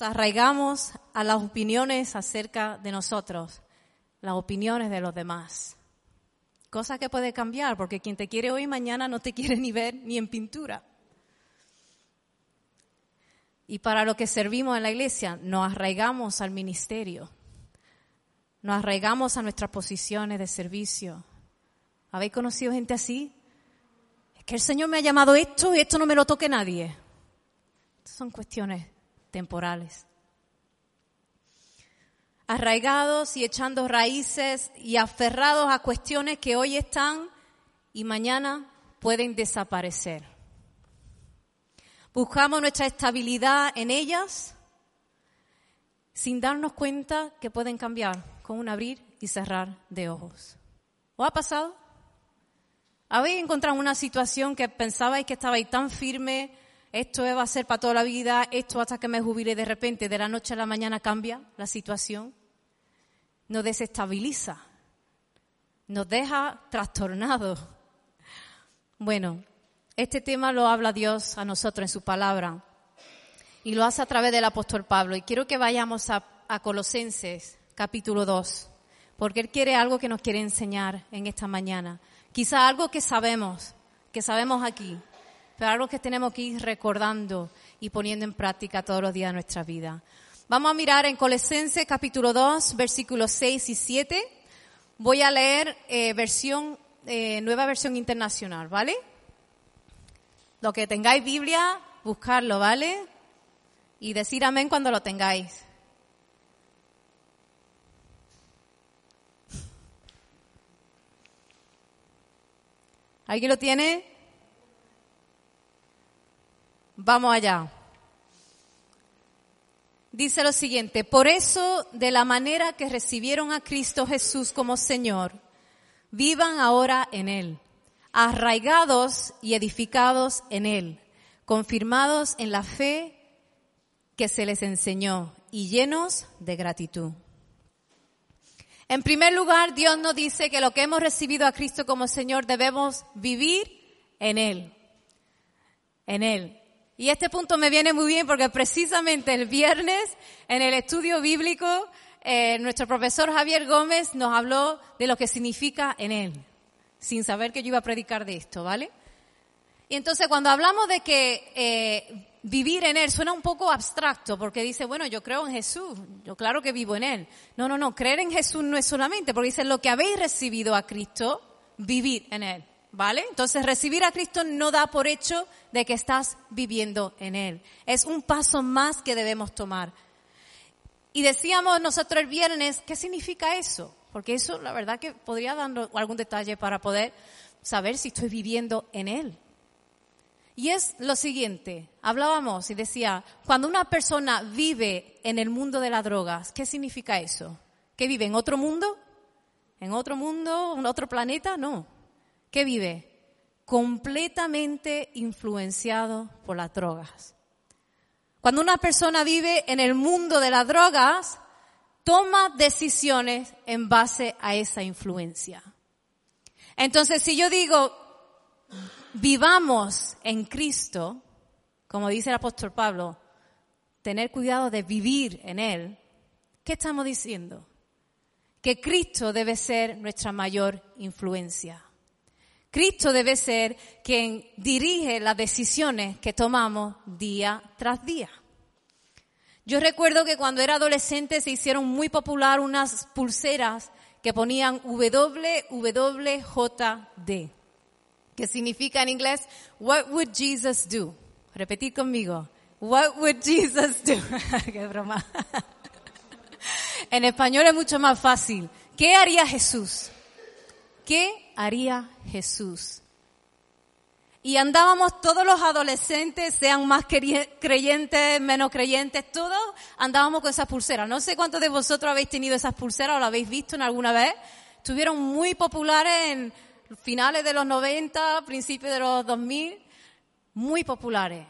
Nos arraigamos a las opiniones acerca de nosotros, las opiniones de los demás. Cosa que puede cambiar, porque quien te quiere hoy mañana no te quiere ni ver ni en pintura. Y para lo que servimos en la iglesia, nos arraigamos al ministerio, nos arraigamos a nuestras posiciones de servicio. ¿Habéis conocido gente así? Es que el Señor me ha llamado esto y esto no me lo toque nadie. Estas son cuestiones temporales. Arraigados y echando raíces y aferrados a cuestiones que hoy están y mañana pueden desaparecer. Buscamos nuestra estabilidad en ellas sin darnos cuenta que pueden cambiar con un abrir y cerrar de ojos. ¿Os ha pasado? ¿Habéis encontrado una situación que pensabais que estabais tan firme, esto va a ser para toda la vida, esto hasta que me jubile de repente, de la noche a la mañana cambia la situación? Nos desestabiliza, nos deja trastornados. Bueno, este tema lo habla Dios a nosotros en su palabra y lo hace a través del apóstol Pablo. Y quiero que vayamos a, Colosenses capítulo 2, porque Él quiere algo que nos quiere enseñar en esta mañana. Quizá algo que sabemos, que sabemos aquí, pero algo que tenemos que ir recordando y poniendo en práctica todos los días de nuestra vida. Vamos a mirar en Colosenses capítulo 2, versículos 6 y 7. Voy a leer eh, versión, eh, nueva versión internacional, ¿vale? Lo que tengáis Biblia, buscarlo, ¿vale? Y decir amén cuando lo tengáis. ¿Alguien lo tiene? Vamos allá. Dice lo siguiente, por eso, de la manera que recibieron a Cristo Jesús como Señor, vivan ahora en Él, arraigados y edificados en Él, confirmados en la fe que se les enseñó y llenos de gratitud. En primer lugar, Dios nos dice que lo que hemos recibido a Cristo como Señor debemos vivir en Él. En Él. Y este punto me viene muy bien porque precisamente el viernes en el estudio bíblico eh, nuestro profesor Javier Gómez nos habló de lo que significa en Él, sin saber que yo iba a predicar de esto, ¿vale? Y entonces cuando hablamos de que eh, vivir en Él suena un poco abstracto porque dice, bueno, yo creo en Jesús, yo claro que vivo en Él. No, no, no, creer en Jesús no es solamente porque dice lo que habéis recibido a Cristo, vivir en Él. ¿Vale? Entonces recibir a Cristo no da por hecho de que estás viviendo en Él. Es un paso más que debemos tomar. Y decíamos nosotros el viernes, ¿qué significa eso? Porque eso, la verdad que podría darnos algún detalle para poder saber si estoy viviendo en Él. Y es lo siguiente, hablábamos y decía, cuando una persona vive en el mundo de las drogas, ¿qué significa eso? ¿Que vive en otro mundo? ¿En otro mundo? ¿En otro planeta? No. ¿Qué vive? Completamente influenciado por las drogas. Cuando una persona vive en el mundo de las drogas, toma decisiones en base a esa influencia. Entonces, si yo digo, vivamos en Cristo, como dice el apóstol Pablo, tener cuidado de vivir en Él, ¿qué estamos diciendo? Que Cristo debe ser nuestra mayor influencia. Cristo debe ser quien dirige las decisiones que tomamos día tras día. Yo recuerdo que cuando era adolescente se hicieron muy popular unas pulseras que ponían WWJD, que significa en inglés What would Jesus do? Repetir conmigo. What would Jesus do? Qué broma. en español es mucho más fácil. ¿Qué haría Jesús? ¿Qué haría Jesús? Y andábamos todos los adolescentes, sean más cre- creyentes, menos creyentes, todos andábamos con esas pulseras. No sé cuántos de vosotros habéis tenido esas pulseras o la habéis visto en alguna vez. Estuvieron muy populares en finales de los 90, principios de los 2000. Muy populares.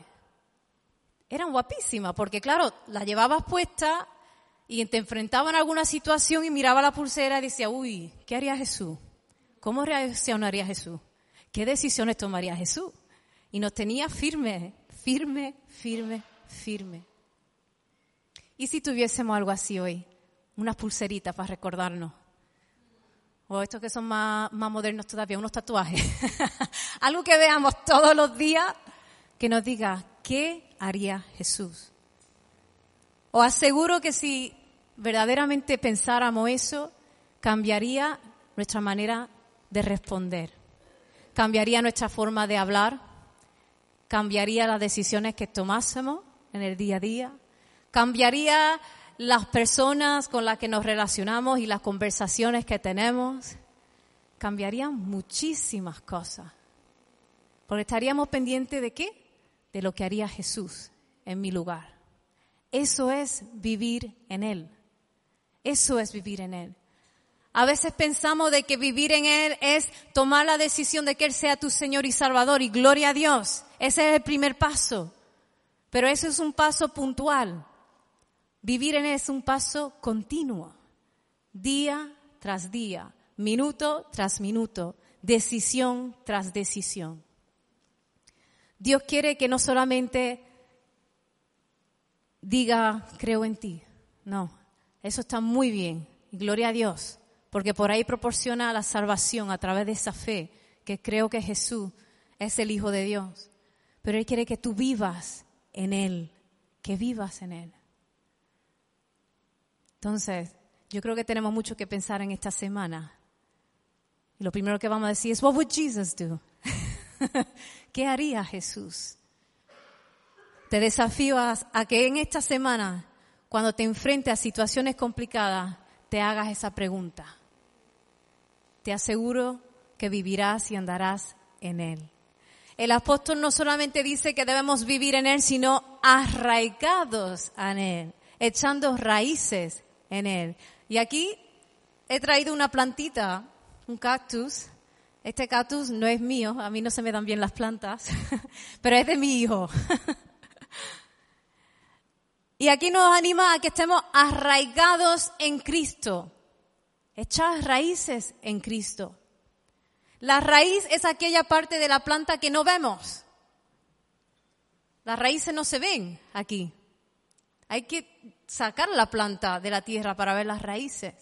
Eran guapísimas porque claro, la llevabas puesta y te enfrentaba en alguna situación y miraba la pulsera y decía, uy, ¿qué haría Jesús? ¿Cómo reaccionaría Jesús? ¿Qué decisiones tomaría Jesús? Y nos tenía firme, firme, firme, firme. ¿Y si tuviésemos algo así hoy? Unas pulseritas para recordarnos. O estos que son más, más modernos todavía, unos tatuajes. algo que veamos todos los días que nos diga, ¿qué haría Jesús? Os aseguro que si verdaderamente pensáramos eso, cambiaría nuestra manera de responder, cambiaría nuestra forma de hablar, cambiaría las decisiones que tomásemos en el día a día, cambiaría las personas con las que nos relacionamos y las conversaciones que tenemos, cambiarían muchísimas cosas. Porque estaríamos pendientes de qué? De lo que haría Jesús en mi lugar. Eso es vivir en Él. Eso es vivir en Él. A veces pensamos de que vivir en Él es tomar la decisión de que Él sea tu Señor y Salvador y gloria a Dios. Ese es el primer paso. Pero eso es un paso puntual. Vivir en Él es un paso continuo. Día tras día, minuto tras minuto, decisión tras decisión. Dios quiere que no solamente diga, creo en ti. No, eso está muy bien. Gloria a Dios, porque por ahí proporciona la salvación a través de esa fe, que creo que Jesús es el Hijo de Dios. Pero Él quiere que tú vivas en Él, que vivas en Él. Entonces, yo creo que tenemos mucho que pensar en esta semana. Y lo primero que vamos a decir es, What would Jesus do? ¿Qué haría Jesús? Te desafío a, a, que en esta semana, cuando te enfrentes a situaciones complicadas, te hagas esa pregunta. Te aseguro que vivirás y andarás en Él. El apóstol no solamente dice que debemos vivir en Él, sino arraigados en Él, echando raíces en Él. Y aquí he traído una plantita, un cactus. Este cactus no es mío, a mí no se me dan bien las plantas, pero es de mi hijo. Y aquí nos anima a que estemos arraigados en Cristo, echadas raíces en Cristo. La raíz es aquella parte de la planta que no vemos. Las raíces no se ven aquí. Hay que sacar la planta de la tierra para ver las raíces.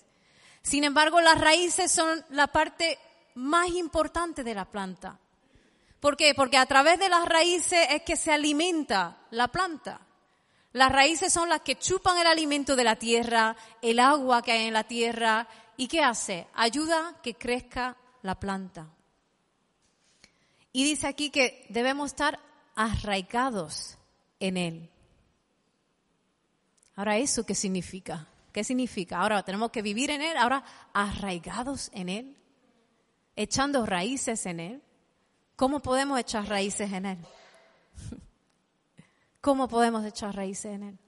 Sin embargo, las raíces son la parte más importante de la planta. ¿Por qué? Porque a través de las raíces es que se alimenta la planta. Las raíces son las que chupan el alimento de la tierra, el agua que hay en la tierra. ¿Y qué hace? Ayuda que crezca la planta. Y dice aquí que debemos estar arraigados en Él. Ahora, ¿eso qué significa? ¿Qué significa? Ahora tenemos que vivir en Él, ahora arraigados en Él, echando raíces en Él. ¿Cómo podemos echar raíces en Él? ¿Cómo podemos echar raíces en Él?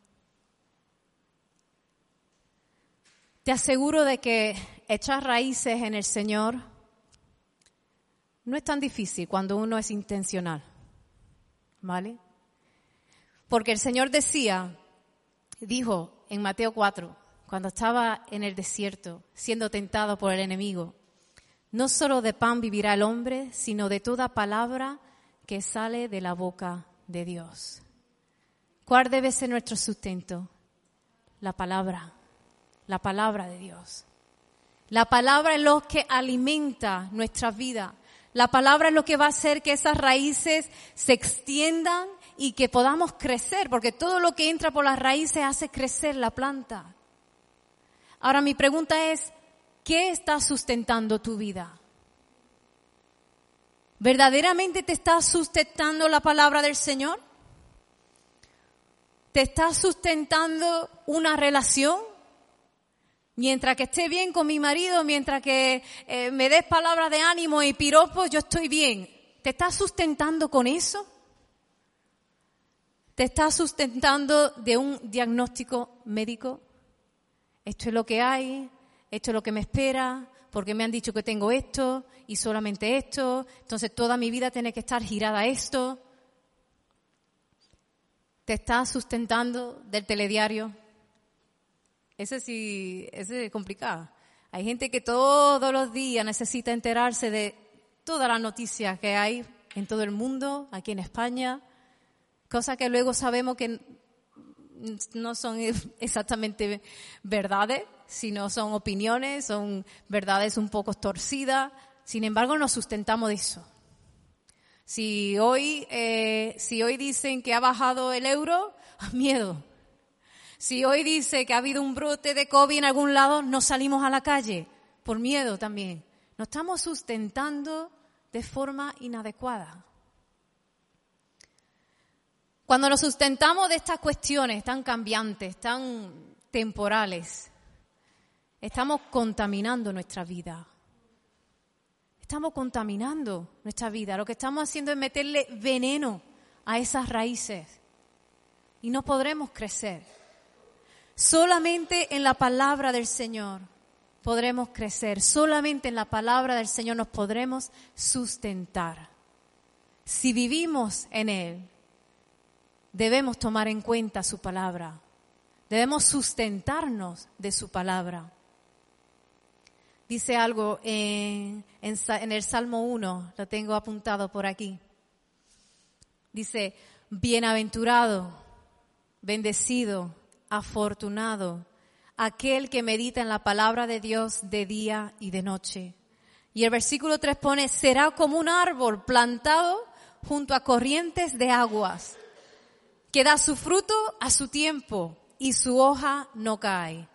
Te aseguro de que echar raíces en el Señor no es tan difícil cuando uno es intencional, ¿vale? Porque el Señor decía, dijo en Mateo 4, cuando estaba en el desierto, siendo tentado por el enemigo, no solo de pan vivirá el hombre, sino de toda palabra que sale de la boca de Dios. ¿Cuál debe ser nuestro sustento? La palabra, la palabra de Dios. La palabra es lo que alimenta nuestra vida. La palabra es lo que va a hacer que esas raíces se extiendan y que podamos crecer, porque todo lo que entra por las raíces hace crecer la planta. Ahora mi pregunta es, ¿qué está sustentando tu vida? ¿Verdaderamente te está sustentando la palabra del Señor? ¿Te está sustentando una relación? Mientras que esté bien con mi marido, mientras que eh, me des palabras de ánimo y piropos, yo estoy bien. ¿Te estás sustentando con eso? ¿Te estás sustentando de un diagnóstico médico? Esto es lo que hay, esto es lo que me espera, porque me han dicho que tengo esto y solamente esto, entonces toda mi vida tiene que estar girada a esto. ¿Te estás sustentando del telediario? Ese sí, ese es complicado. Hay gente que todos los días necesita enterarse de todas las noticias que hay en todo el mundo, aquí en España, cosas que luego sabemos que no son exactamente verdades, sino son opiniones, son verdades un poco torcidas. Sin embargo, nos sustentamos de eso. Si hoy, eh, si hoy dicen que ha bajado el euro, miedo. Si hoy dice que ha habido un brote de COVID en algún lado, no salimos a la calle por miedo también. Nos estamos sustentando de forma inadecuada. Cuando nos sustentamos de estas cuestiones tan cambiantes, tan temporales, estamos contaminando nuestra vida. Estamos contaminando nuestra vida. Lo que estamos haciendo es meterle veneno a esas raíces y no podremos crecer. Solamente en la palabra del Señor podremos crecer. Solamente en la palabra del Señor nos podremos sustentar. Si vivimos en Él, debemos tomar en cuenta su palabra. Debemos sustentarnos de su palabra. Dice algo en, el Salmo 1, lo tengo apuntado por aquí. Dice, bienaventurado, bendecido, afortunado, aquel que medita en la palabra de Dios de día y de noche. Y el versículo 3 pone, será como un árbol plantado junto a corrientes de aguas que da su fruto a su tiempo y su hoja no cae.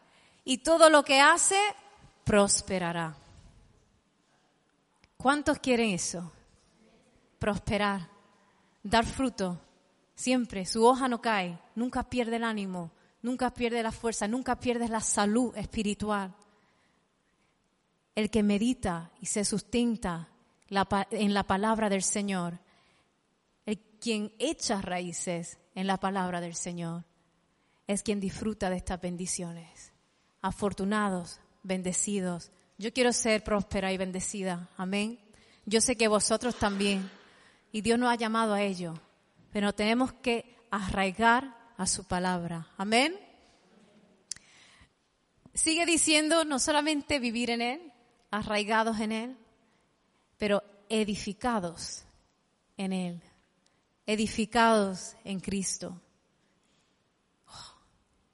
Y todo lo que hace prosperará. ¿Cuántos quieren eso? Prosperar, dar fruto, siempre, su hoja no cae, nunca pierde el ánimo, nunca pierde la fuerza, nunca pierde la salud espiritual. El que medita y se sustenta en la palabra del Señor, el quien echa raíces, en la palabra del Señor es quien disfruta de estas bendiciones. Afortunados, bendecidos. Yo quiero ser próspera y bendecida. Amén. Yo sé que vosotros también. Y Dios nos ha llamado a ello. Pero tenemos que arraigar a su palabra. Amén. Sigue diciendo no solamente vivir en Él, arraigados en Él, pero edificados en Él edificados en Cristo. Oh,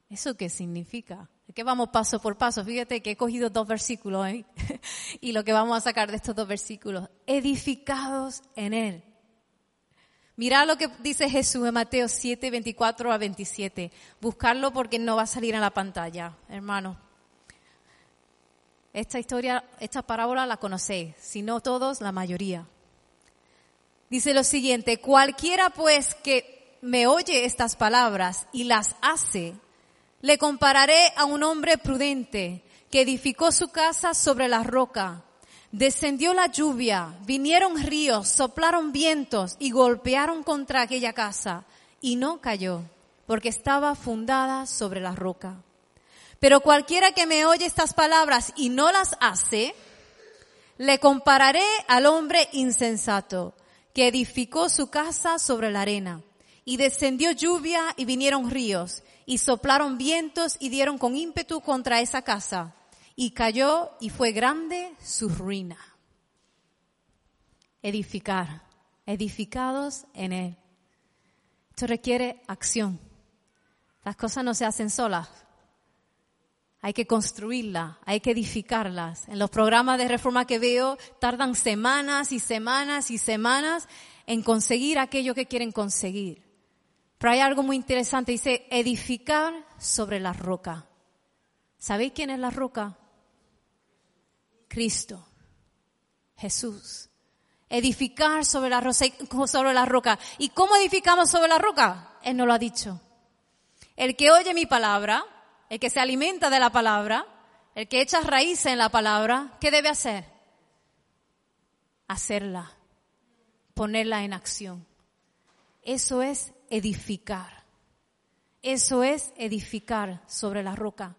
¿Eso qué significa? ¿De qué vamos paso por paso? Fíjate que he cogido dos versículos ¿eh? y lo que vamos a sacar de estos dos versículos, edificados en Él. Mira lo que dice Jesús en Mateo 7, 24 a 27. Buscarlo porque no va a salir en la pantalla, hermano. Esta historia, esta parábola la conocéis, si no todos, la mayoría. Dice lo siguiente, cualquiera pues que me oye estas palabras y las hace, le compararé a un hombre prudente que edificó su casa sobre la roca. Descendió la lluvia, vinieron ríos, soplaron vientos y golpearon contra aquella casa y no cayó, porque estaba fundada sobre la roca. Pero cualquiera que me oye estas palabras y no las hace, le compararé al hombre insensato que edificó su casa sobre la arena. Y descendió lluvia y vinieron ríos, y soplaron vientos y dieron con ímpetu contra esa casa. Y cayó y fue grande su ruina. Edificar, edificados en él. Esto requiere acción. Las cosas no se hacen solas. Hay que construirlas, hay que edificarlas. En los programas de reforma que veo tardan semanas y semanas y semanas en conseguir aquello que quieren conseguir. Pero hay algo muy interesante, dice edificar sobre la roca. ¿Sabéis quién es la roca? Cristo, Jesús. Edificar sobre la, sobre la roca. ¿Y cómo edificamos sobre la roca? Él nos lo ha dicho. El que oye mi palabra el que se alimenta de la palabra, el que echa raíces en la palabra, ¿qué debe hacer? Hacerla. ponerla en acción. Eso es edificar. Eso es edificar sobre la roca.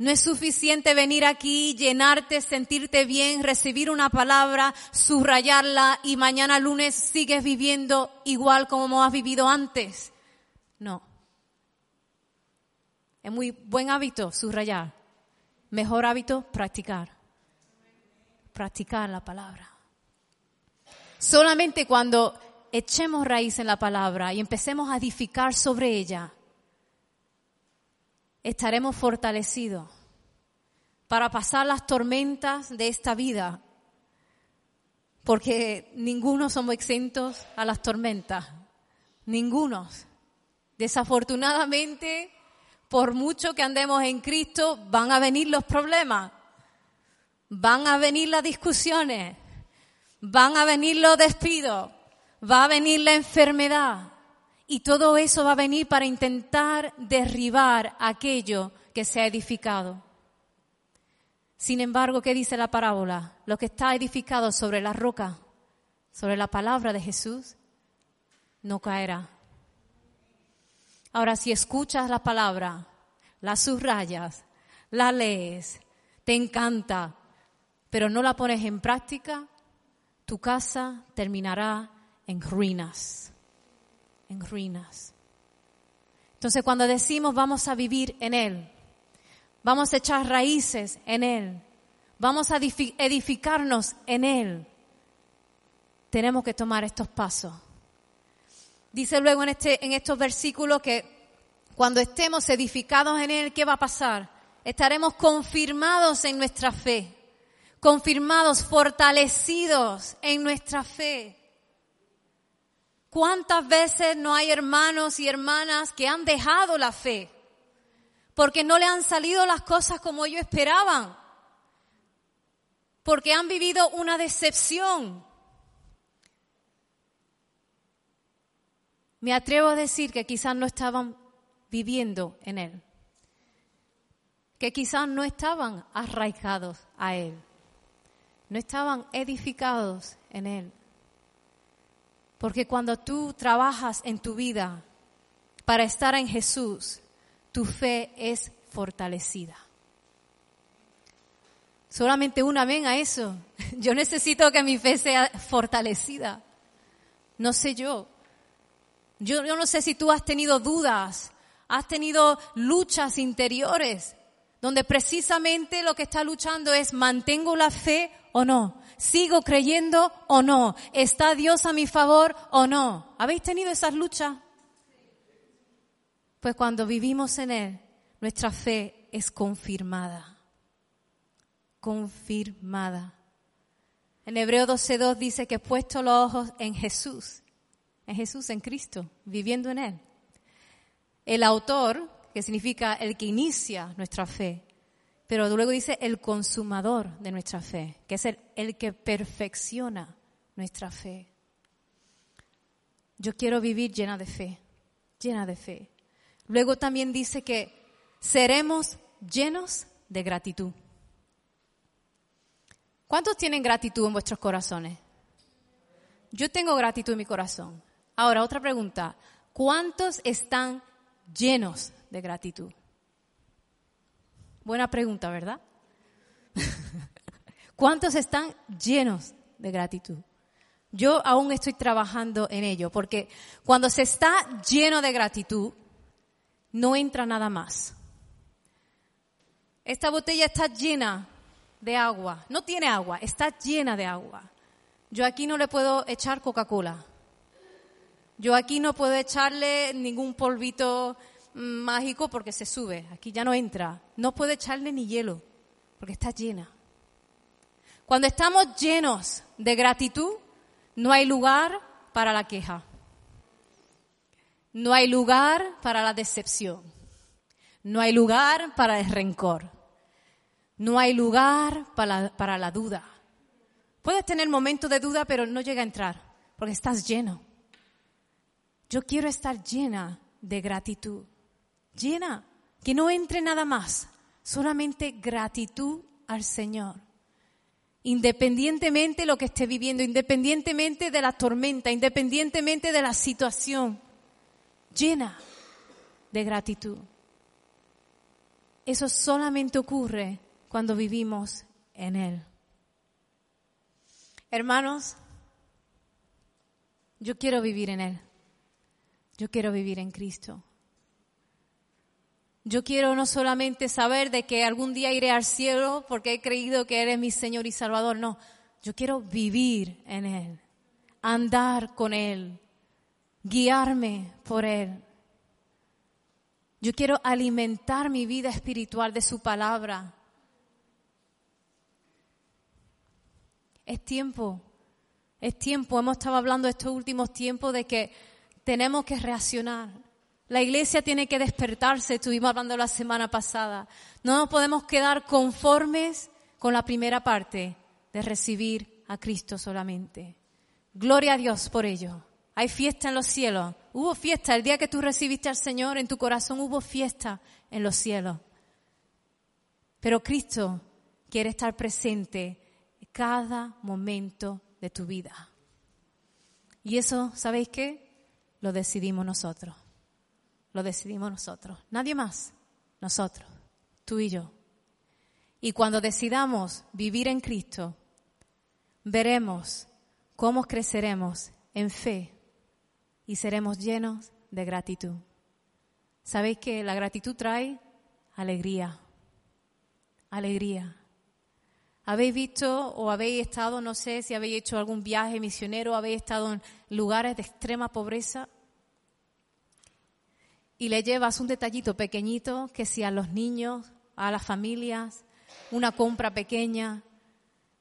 No es suficiente venir aquí, llenarte, sentirte bien, recibir una palabra, subrayarla y mañana lunes sigues viviendo igual como has vivido antes. No. Es muy buen hábito subrayar. Mejor hábito practicar. Practicar la palabra. Solamente cuando echemos raíz en la palabra y empecemos a edificar sobre ella, estaremos fortalecidos para pasar las tormentas de esta vida, porque ninguno somos exentos a las tormentas, ninguno. Desafortunadamente, por mucho que andemos en Cristo, van a venir los problemas, van a venir las discusiones, van a venir los despidos, va a venir la enfermedad. Y todo eso va a venir para intentar derribar aquello que se ha edificado. Sin embargo, ¿qué dice la parábola? Lo que está edificado sobre la roca, sobre la palabra de Jesús, no caerá. Ahora, si escuchas la palabra, la subrayas, la lees, te encanta, pero no la pones en práctica, tu casa terminará en ruinas, en ruinas. Entonces cuando decimos vamos a vivir en Él, vamos a echar raíces en Él, vamos a edificarnos en Él, tenemos que tomar estos pasos. Dice luego en, este, en estos versículos que cuando estemos edificados en Él, ¿qué va a pasar? Estaremos confirmados en nuestra fe, confirmados, fortalecidos en nuestra fe. ¿Cuántas veces no hay hermanos y hermanas que han dejado la fe porque no le han salido las cosas como ellos esperaban? Porque han vivido una decepción. Me atrevo a decir que quizás no estaban viviendo en Él, que quizás no estaban arraigados a Él, no estaban edificados en Él. Porque cuando tú trabajas en tu vida para estar en Jesús, tu fe es fortalecida. Solamente un amén a eso. Yo necesito que mi fe sea fortalecida. No sé yo. Yo, yo no sé si tú has tenido dudas, has tenido luchas interiores, donde precisamente lo que está luchando es mantengo la fe o no, sigo creyendo o no, está Dios a mi favor o no. ¿Habéis tenido esas luchas? Pues cuando vivimos en Él, nuestra fe es confirmada. Confirmada. En Hebreo 12.2 dice que he puesto los ojos en Jesús, en Jesús, en Cristo, viviendo en Él. El autor, que significa el que inicia nuestra fe, pero luego dice el consumador de nuestra fe, que es el, el que perfecciona nuestra fe. Yo quiero vivir llena de fe, llena de fe. Luego también dice que seremos llenos de gratitud. ¿Cuántos tienen gratitud en vuestros corazones? Yo tengo gratitud en mi corazón. Ahora, otra pregunta. ¿Cuántos están llenos de gratitud? Buena pregunta, ¿verdad? ¿Cuántos están llenos de gratitud? Yo aún estoy trabajando en ello, porque cuando se está lleno de gratitud, no entra nada más. Esta botella está llena de agua, no tiene agua, está llena de agua. Yo aquí no le puedo echar Coca-Cola. Yo aquí no puedo echarle ningún polvito mágico porque se sube, aquí ya no entra. No puede echarle ni hielo porque está llena. Cuando estamos llenos de gratitud, no hay lugar para la queja. No hay lugar para la decepción. No hay lugar para el rencor. No hay lugar para la, para la duda. Puedes tener momentos de duda, pero no llega a entrar porque estás lleno. Yo quiero estar llena de gratitud llena, que no entre nada más, solamente gratitud al Señor. independientemente de lo que esté viviendo, independientemente de la tormenta, independientemente de la situación, llena de gratitud. Eso solamente ocurre cuando vivimos en Él. Hermanos, yo quiero vivir en Él. Yo quiero vivir en Cristo. Yo quiero no solamente saber de que algún día iré al cielo porque he creído que Él es mi Señor y Salvador. No, yo quiero vivir en Él, andar con Él, guiarme por Él. Yo quiero alimentar mi vida espiritual de su palabra. Es tiempo, es tiempo. Hemos estado hablando estos últimos tiempos de que tenemos que reaccionar. La iglesia tiene que despertarse, estuvimos hablando la semana pasada. No nos podemos quedar conformes con la primera parte de recibir a Cristo solamente. Gloria a Dios por ello. Hay fiesta en los cielos. Hubo fiesta el día que tú recibiste al Señor en tu corazón, hubo fiesta en los cielos. Pero Cristo quiere estar presente en cada momento de tu vida. Y eso, ¿sabéis qué? Lo decidimos nosotros lo decidimos nosotros, nadie más, nosotros, tú y yo. Y cuando decidamos vivir en Cristo, veremos cómo creceremos en fe y seremos llenos de gratitud. ¿Sabéis que la gratitud trae alegría? Alegría. ¿Habéis visto o habéis estado, no sé si habéis hecho algún viaje misionero, habéis estado en lugares de extrema pobreza? Y le llevas un detallito pequeñito que si a los niños, a las familias, una compra pequeña,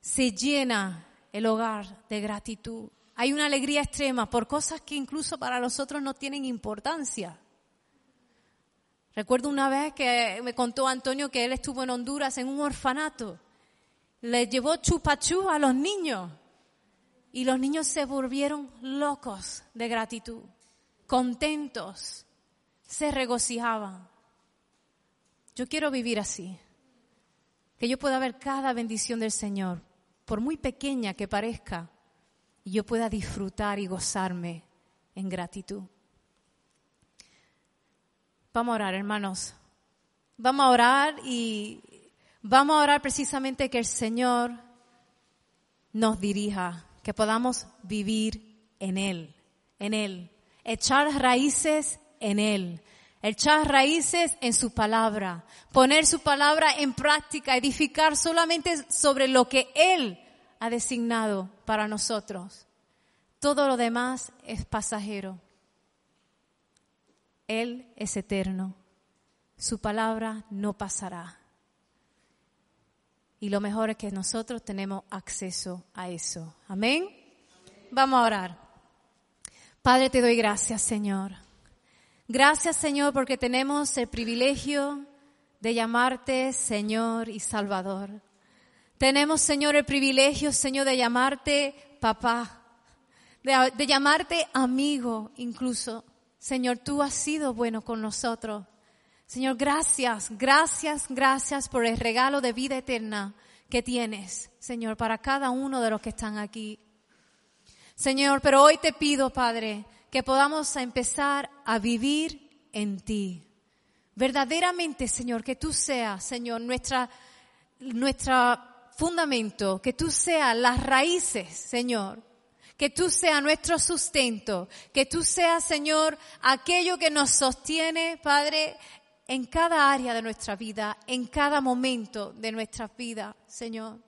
se llena el hogar de gratitud. Hay una alegría extrema por cosas que incluso para nosotros no tienen importancia. Recuerdo una vez que me contó Antonio que él estuvo en Honduras en un orfanato. Le llevó chupachú a los niños y los niños se volvieron locos de gratitud, contentos se regocijaban. Yo quiero vivir así, que yo pueda ver cada bendición del Señor, por muy pequeña que parezca, y yo pueda disfrutar y gozarme en gratitud. Vamos a orar, hermanos. Vamos a orar y vamos a orar precisamente que el Señor nos dirija, que podamos vivir en Él, en Él, echar raíces en Él. Echar raíces en su palabra, poner su palabra en práctica, edificar solamente sobre lo que Él ha designado para nosotros. Todo lo demás es pasajero. Él es eterno. Su palabra no pasará. Y lo mejor es que nosotros tenemos acceso a eso. Amén. Vamos a orar. Padre, te doy gracias, Señor. Gracias Señor porque tenemos el privilegio de llamarte Señor y Salvador. Tenemos Señor el privilegio Señor de llamarte papá, de, llamarte amigo incluso. Señor, tú has sido bueno con nosotros. Señor, gracias, gracias, gracias por el regalo de vida eterna que tienes, Señor, para cada uno de los que están aquí. Señor, pero hoy te pido, Padre, que podamos empezar a vivir en ti. Verdaderamente, Señor, que tú seas, Señor, nuestra, nuestra fundamento, que tú seas las raíces, Señor, que tú seas nuestro sustento, que tú seas, Señor, aquello que nos sostiene, Padre, en cada área de nuestra vida, en cada momento de nuestra vida, Señor.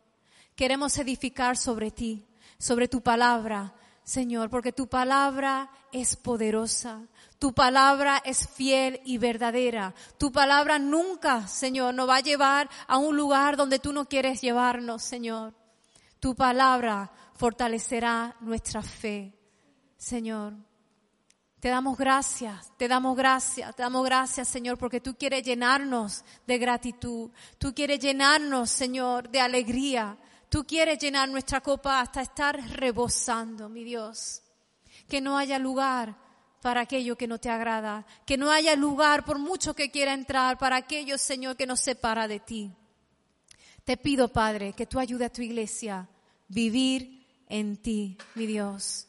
Queremos edificar sobre ti, sobre tu palabra, Señor, porque tu palabra es poderosa, tu palabra es fiel y verdadera. Tu palabra nunca, Señor, nos va a llevar a un lugar donde tú no quieres llevarnos, Señor. Tu palabra fortalecerá nuestra fe, Señor. Te damos gracias, te damos gracias, te damos gracias, Señor, porque tú quieres llenarnos de gratitud. Tú quieres llenarnos, Señor, de alegría. Tú quieres llenar nuestra copa hasta estar rebosando, mi Dios. Que no haya lugar para aquello que no te agrada. Que no haya lugar, por mucho que quiera entrar, para aquello, Señor, que nos separa de ti. Te pido, Padre, que tú ayudes a tu iglesia vivir en ti, mi Dios.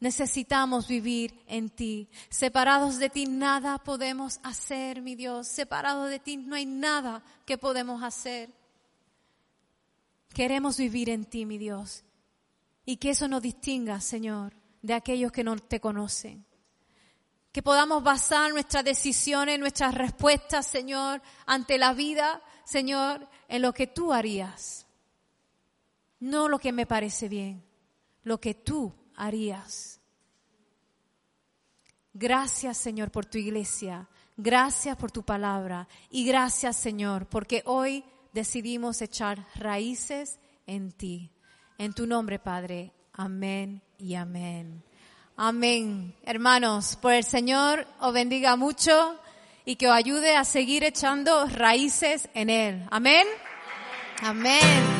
Necesitamos vivir en ti. Separados de ti nada podemos hacer, mi Dios. Separados de ti no hay nada que podemos hacer. Queremos vivir en ti, mi Dios. Y que eso nos distinga, Señor, de aquellos que no te conocen. Que podamos basar nuestras decisiones, nuestras respuestas, Señor, ante la vida, Señor, en lo que tú harías. No lo que me parece bien, lo que tú harías. Gracias, Señor, por tu iglesia. Gracias por tu palabra. Y gracias, Señor, porque hoy decidimos echar raíces en ti. En tu nombre, Padre. Amén y amén. Amén. Hermanos, por el Señor os bendiga mucho y que os ayude a seguir echando raíces en Él. Amén. Amén.